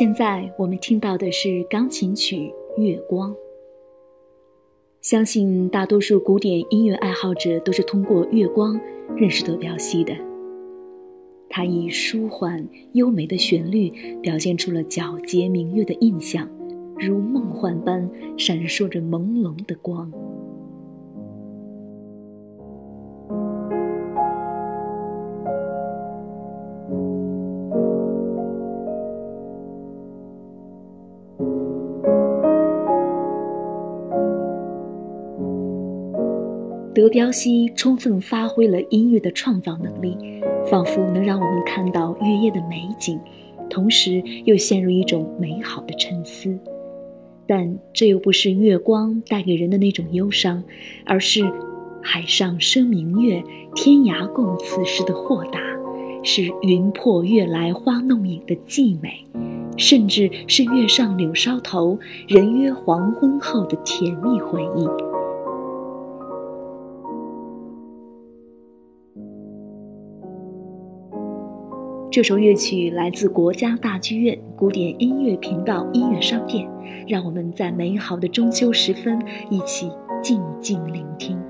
现在我们听到的是钢琴曲《月光》。相信大多数古典音乐爱好者都是通过《月光》认识德彪西的。他以舒缓优美的旋律，表现出了皎洁明月的印象，如梦幻般闪烁着朦胧的光。德彪西充分发挥了音乐的创造能力，仿佛能让我们看到月夜的美景，同时又陷入一种美好的沉思。但这又不是月光带给人的那种忧伤，而是海上生明月，天涯共此时的豁达，是云破月来花弄影的寂美，甚至是月上柳梢头，人约黄昏后的甜蜜回忆。这首乐曲来自国家大剧院古典音乐频道音乐商店，让我们在美好的中秋时分一起静静聆听。